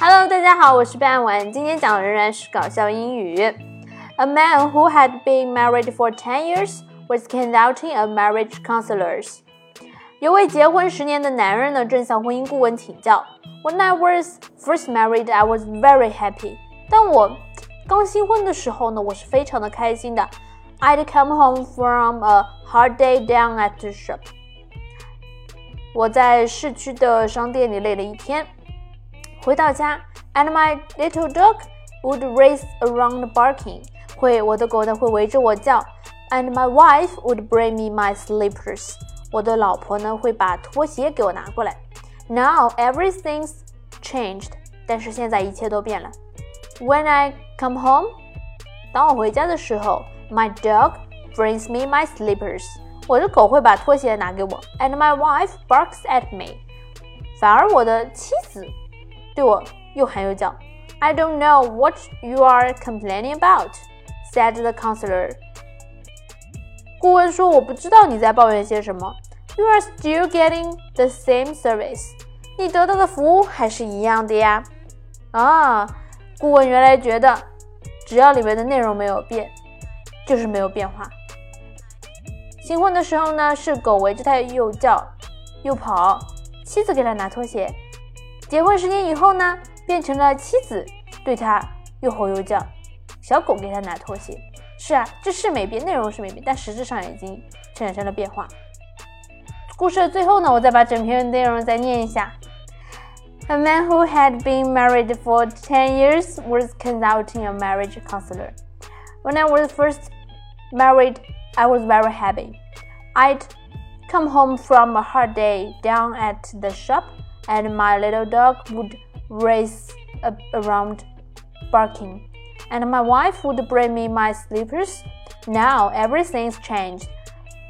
Hello，大家好，我是半文，今天讲的仍然是搞笑英语。A man who had been married for ten years was consulting a marriage counselors. 有位结婚十年的男人呢，正向婚姻顾问请教。When I was first married, I was very happy. 当我刚新婚的时候呢，我是非常的开心的。I'd come home from a hard day down at the shop. 我在市区的商店里累了一天， 回到家，and my little dog would race around barking，会我的狗呢会围着我叫，and my wife would bring me my slippers，我的老婆呢会把拖鞋给我拿过来。Now everything's changed，但是现在一切都变了。When I come home，当我回家的时候，my dog brings me my slippers。我的狗会把拖鞋拿给我，and my wife barks at me。反而我的妻子 对我又喊又叫。I don't know what you are complaining about," said the counselor. 顾问说：“我不知道你在抱怨些什么。You are still getting the same service. 你得到的服务还是一样的呀。”啊，顾问原来觉得，只要里面的内容没有变，就是没有变化。新婚的时候呢，是狗围着他又叫又跑，妻子给他拿拖鞋。结婚十年以后呢，变成了妻子对他又吼又叫，小狗给他拿拖鞋。是啊，这是没变，内容是没变，但实质上已经产生了变化。故事的最后呢，我再把整篇内容再念一下。A man who had been married for ten years was consulting a marriage counselor. When I was first married. I was very happy. I'd come home from a hard day down at the shop, and my little dog would race around barking, and my wife would bring me my slippers. Now everything's changed.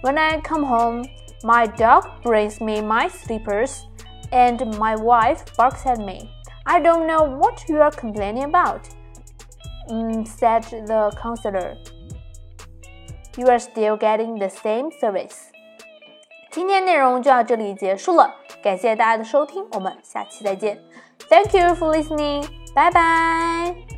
When I come home, my dog brings me my slippers, and my wife barks at me. I don't know what you are complaining about, mm, said the counselor you are still getting the same service。今天内容就到这里结束了，感谢大家的收听，我们下期再见。Thank you for listening，拜拜。